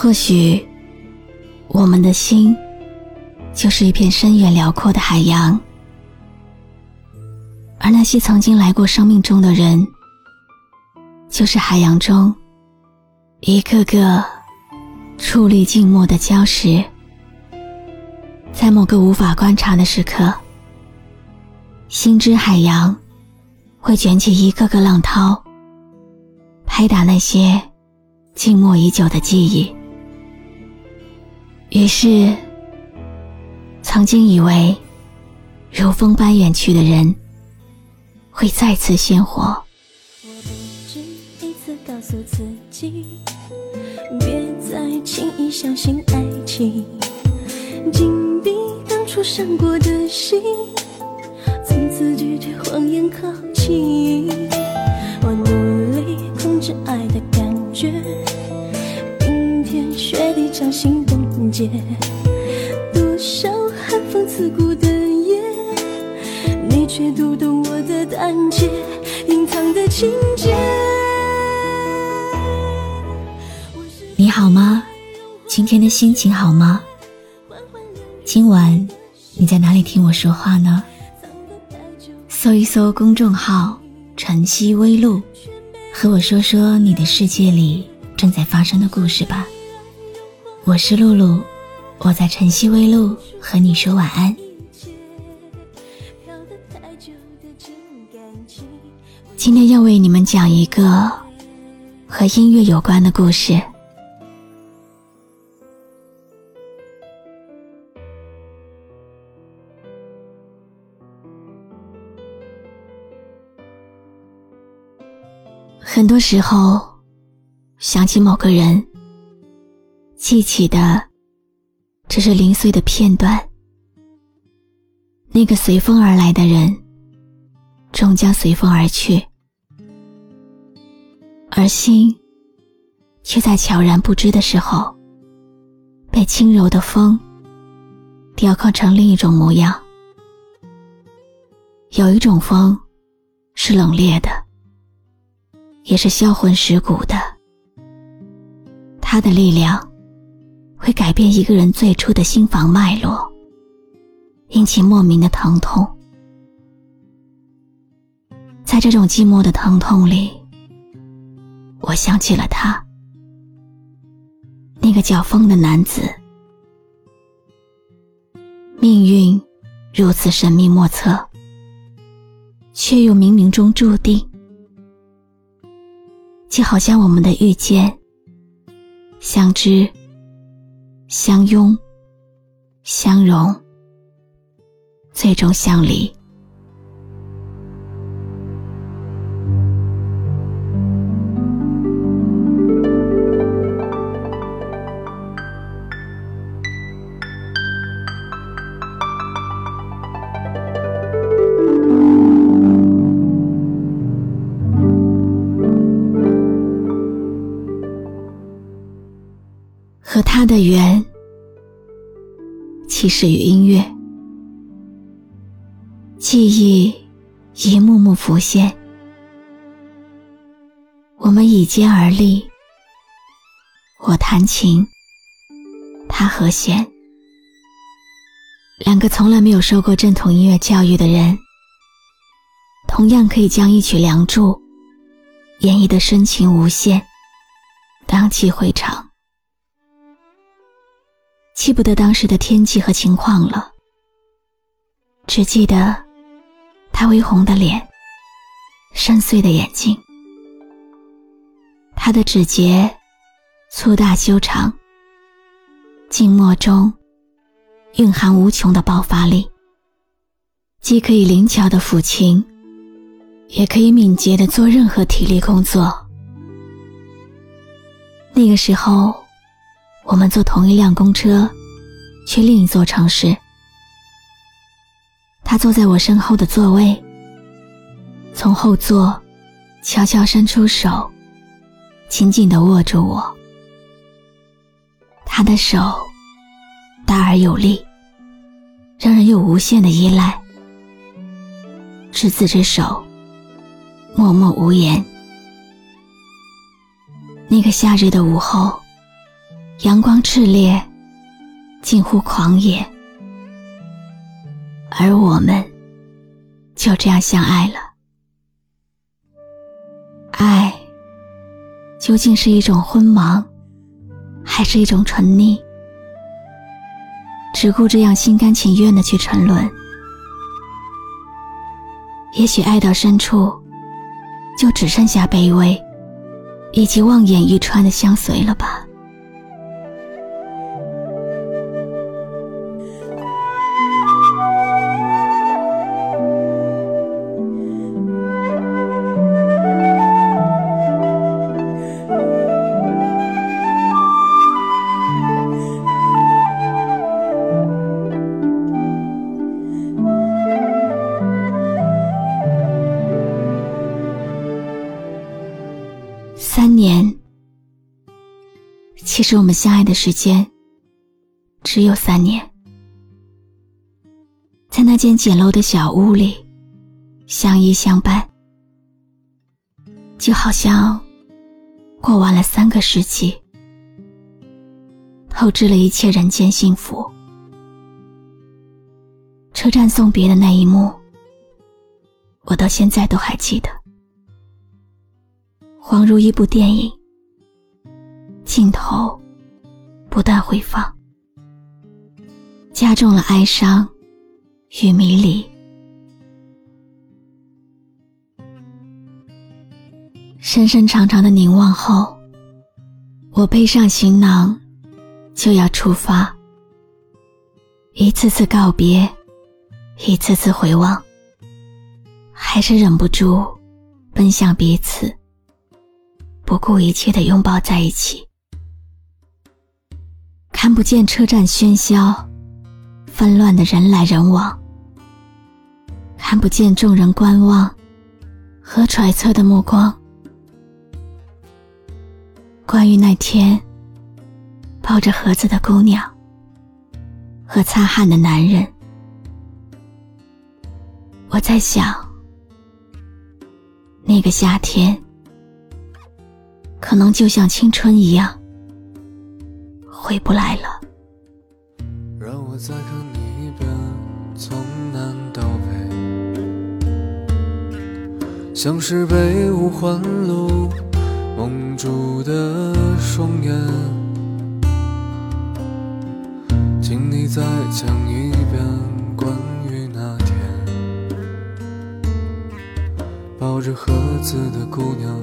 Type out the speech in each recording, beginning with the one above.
或许，我们的心就是一片深远辽阔的海洋，而那些曾经来过生命中的人，就是海洋中一个个矗立静默的礁石。在某个无法观察的时刻，心之海洋会卷起一个个浪涛，拍打那些静默已久的记忆。于是，曾经以为如风般远去的人，会再次鲜活。我不止一次告诉自己，别再轻易相信爱情，紧闭当初伤过的心，从此拒绝谎言靠近。我努力控制爱的感觉，冰天雪地掌心。多少寒风刺骨的夜，你却读懂我的胆怯，隐藏的情节。你好吗？今天的心情好吗？今晚你在哪里听我说话呢？搜一搜公众号“晨曦微露”，和我说说你的世界里正在发生的故事吧。我是露露，我在晨曦微露和你说晚安。今天要为你们讲一个和音乐有关的故事。很多时候，想起某个人。记起的只是零碎的片段，那个随风而来的人，终将随风而去，而心却在悄然不知的时候，被轻柔的风雕刻成另一种模样。有一种风，是冷冽的，也是销魂蚀骨的，它的力量。会改变一个人最初的心房脉络，引起莫名的疼痛。在这种寂寞的疼痛里，我想起了他，那个叫风的男子。命运如此神秘莫测，却又冥冥中注定，就好像我们的遇见、相知。相拥，相融，最终相离。和他的缘，起始于音乐。记忆一幕幕浮现，我们倚肩而立，我弹琴，他和弦。两个从来没有受过正统音乐教育的人，同样可以将一曲《梁祝》演绎的深情无限，荡气回肠。记不得当时的天气和情况了，只记得他微红的脸，深邃的眼睛，他的指节粗大修长，静默中蕴含无穷的爆发力，既可以灵巧的抚琴，也可以敏捷的做任何体力工作。那个时候。我们坐同一辆公车，去另一座城市。他坐在我身后的座位，从后座悄悄伸出手，紧紧地握住我。他的手大而有力，让人有无限的依赖。执子之手，默默无言。那个夏日的午后。阳光炽烈，近乎狂野，而我们就这样相爱了。爱究竟是一种昏盲，还是一种沉溺？只顾这样心甘情愿的去沉沦，也许爱到深处，就只剩下卑微，以及望眼欲穿的相随了吧。三年，其实我们相爱的时间只有三年，在那间简陋的小屋里，相依相伴，就好像过完了三个世纪，透支了一切人间幸福。车站送别的那一幕，我到现在都还记得。恍如一部电影，镜头不断回放，加重了哀伤与迷离。深深长长的凝望后，我背上行囊，就要出发。一次次告别，一次次回望，还是忍不住奔向彼此。不顾一切的拥抱在一起，看不见车站喧嚣，纷乱的人来人往，看不见众人观望和揣测的目光。关于那天抱着盒子的姑娘和擦汗的男人，我在想，那个夏天。可能就像青春一样，回不来了。让我再看你一遍，从南到北，像是被五环路蒙住的双眼，请你再讲一遍关于那天抱着盒子的姑娘。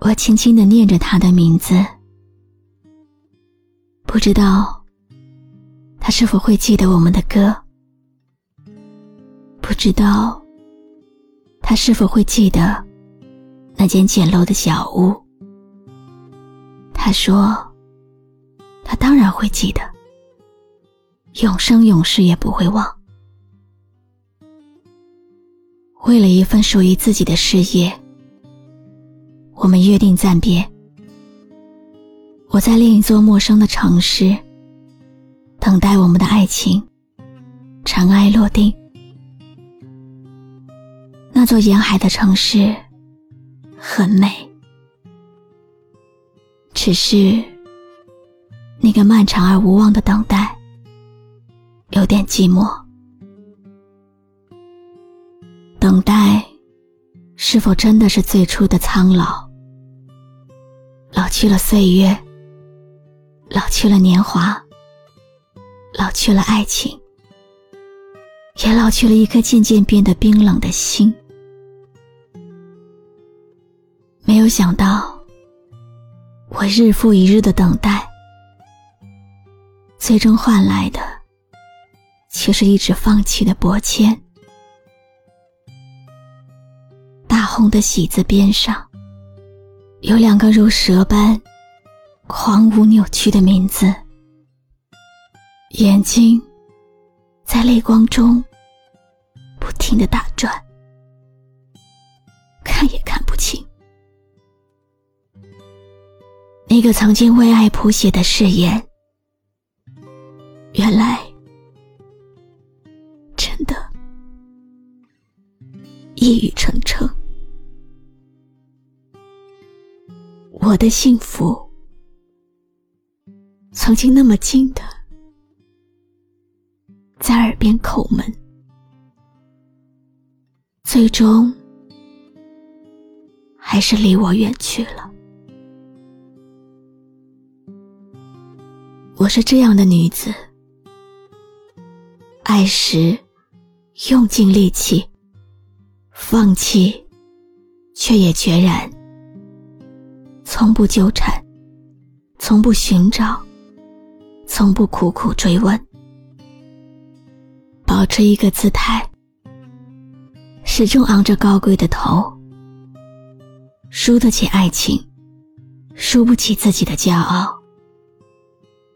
我轻轻的念着他的名字，不知道他是否会记得我们的歌，不知道他是否会记得那间简陋的小屋。他说，他当然会记得。永生永世也不会忘。为了一份属于自己的事业，我们约定暂别。我在另一座陌生的城市，等待我们的爱情尘埃落定。那座沿海的城市很美，只是那个漫长而无望的等待。有点寂寞，等待，是否真的是最初的苍老？老去了岁月，老去了年华，老去了爱情，也老去了一颗渐渐变得冰冷的心。没有想到，我日复一日的等待，最终换来的。却是一直放弃的薄签。大。红的喜字边上，有两个如蛇般狂舞扭曲的名字，眼睛在泪光中不停的打转，看也看不清。那个曾经为爱谱写的誓言，原来真的一语成谶。我的幸福，曾经那么近的在耳边叩门，最终还是离我远去了。我是这样的女子，爱时用尽力气，放弃却也决然，从不纠缠，从不寻找，从不苦苦追问，保持一个姿态，始终昂着高贵的头，输得起爱情，输不起自己的骄傲。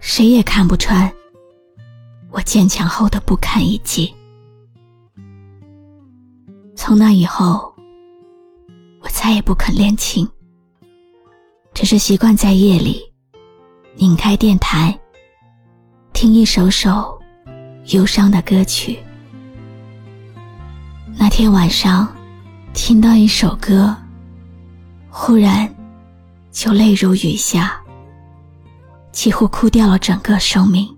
谁也看不穿我坚强后的不堪一击。从那以后，我再也不肯练琴，只是习惯在夜里拧开电台，听一首首忧伤的歌曲。那天晚上，听到一首歌，忽然就泪如雨下。几乎哭掉了整个生命。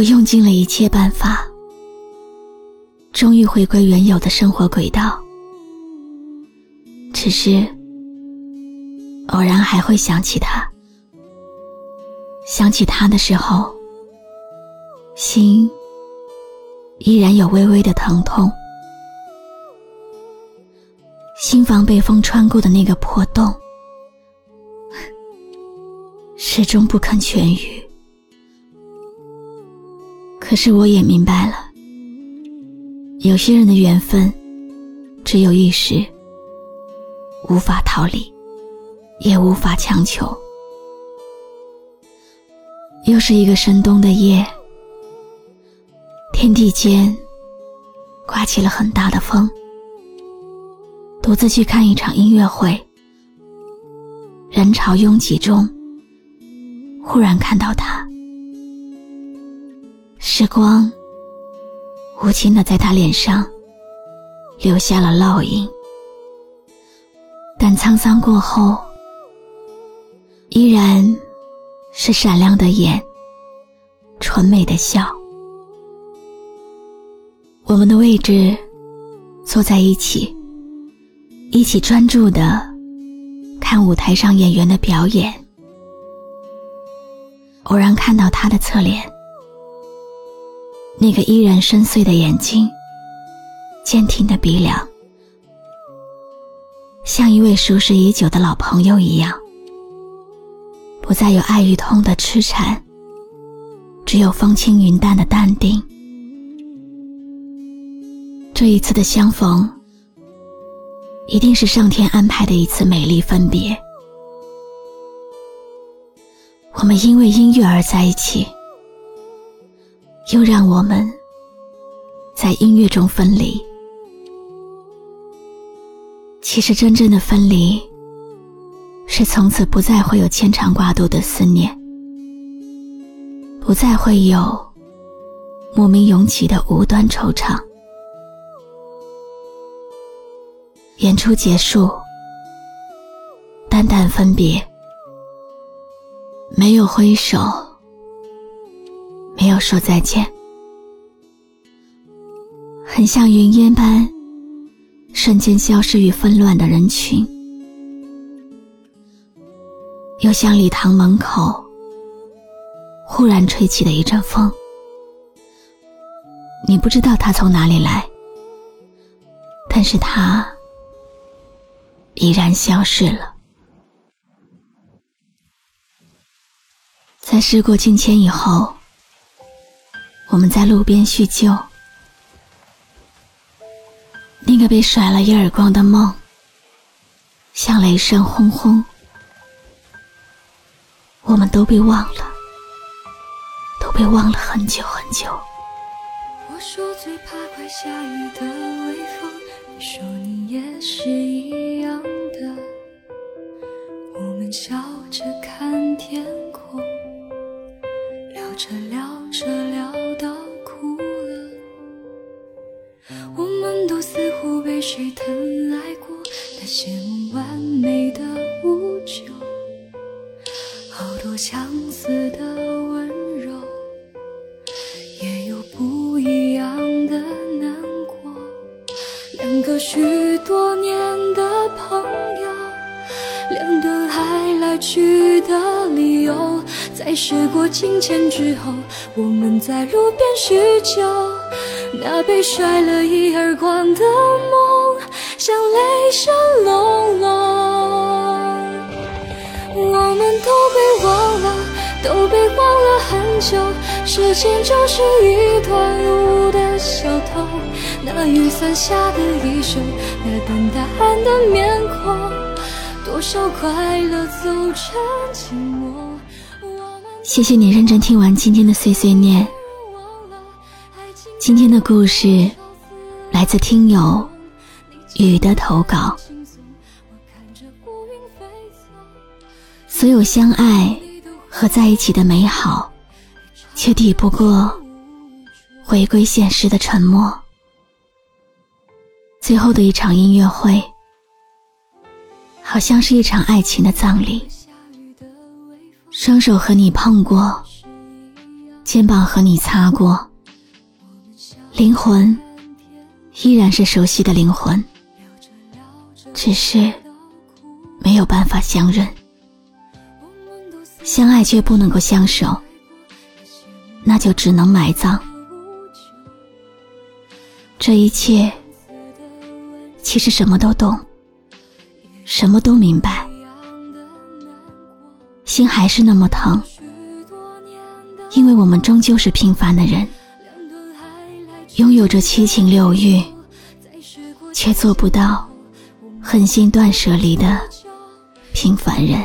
我用尽了一切办法，终于回归原有的生活轨道。只是偶然还会想起他，想起他的时候，心依然有微微的疼痛。心房被风穿过的那个破洞，始终不肯痊愈。可是我也明白了，有些人的缘分只有一时，无法逃离，也无法强求。又是一个深冬的夜，天地间刮起了很大的风。独自去看一场音乐会，人潮拥挤中，忽然看到他。时光无情的在他脸上留下了烙印，但沧桑过后，依然是闪亮的眼，纯美的笑。我们的位置坐在一起，一起专注的看舞台上演员的表演。偶然看到他的侧脸。那个依然深邃的眼睛，坚挺的鼻梁，像一位熟识已久的老朋友一样，不再有爱与痛的痴缠，只有风轻云淡的淡定。这一次的相逢，一定是上天安排的一次美丽分别。我们因为音乐而在一起。又让我们在音乐中分离。其实，真正的分离，是从此不再会有牵肠挂肚的思念，不再会有莫名涌起的无端惆怅。演出结束，淡淡分别，没有挥手，没有说再见，很像云烟般。瞬间消失于纷乱的人群，又像礼堂门口忽然吹起的一阵风。你不知道它从哪里来，但是它已然消失了。在事过境迁以后，我们在路边叙旧。那个被甩了一耳光的梦，像雷声轰轰，我们都被忘了，都被忘了很久很久。我说最怕快下雨的微风，你说你也是一样的。我们笑着看天空，聊着聊着聊到哭了。我们都似乎被谁疼爱过，那些梦完美的无救，好多相似的温柔，也有不一样的难过。两个许多年的朋友，两个爱来去的理由，在时过境迁之后，我们在路边叙旧。那被甩了一耳光的梦，像雷声隆隆。我们都被忘了，都被忘了很久。时间就是一段路的小偷。那雨伞下的衣袖，那等答案的面孔，多少快乐走成寂寞。谢谢你认真听完今天的碎碎念。今天的故事来自听友雨的投稿。所有相爱和在一起的美好，却抵不过回归现实的沉默。最后的一场音乐会，好像是一场爱情的葬礼。双手和你碰过，肩膀和你擦过。灵魂依然是熟悉的灵魂，只是没有办法相认。相爱却不能够相守，那就只能埋葬。这一切，其实什么都懂，什么都明白，心还是那么疼，因为我们终究是平凡的人。拥有着七情六欲，却做不到狠心断舍离的平凡人。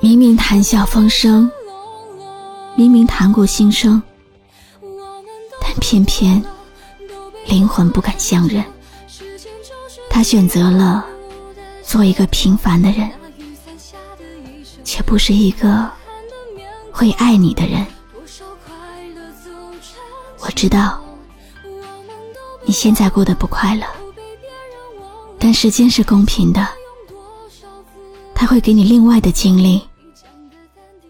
明明谈笑风生，明明谈过心声，但偏偏灵魂不敢相认。他选择了做一个平凡的人，却不是一个会爱你的人。我知道你现在过得不快乐，但时间是公平的，他会给你另外的经历，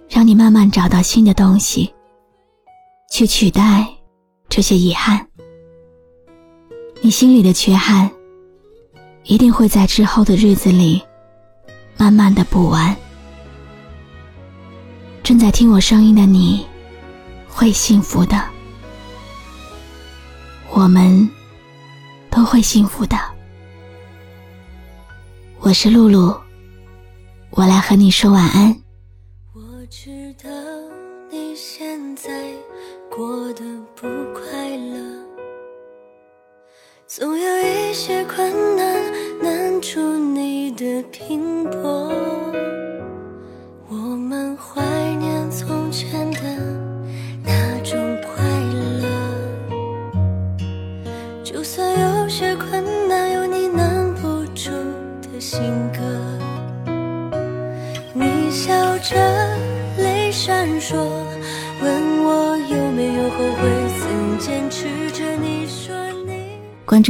让你慢慢找到新的东西，去取代这些遗憾。你心里的缺憾，一定会在之后的日子里慢慢的补完。正在听我声音的你，会幸福的。我们都会幸福的。我是露露，我来和你说晚安。我知道你现在过得不快乐，总有一些困难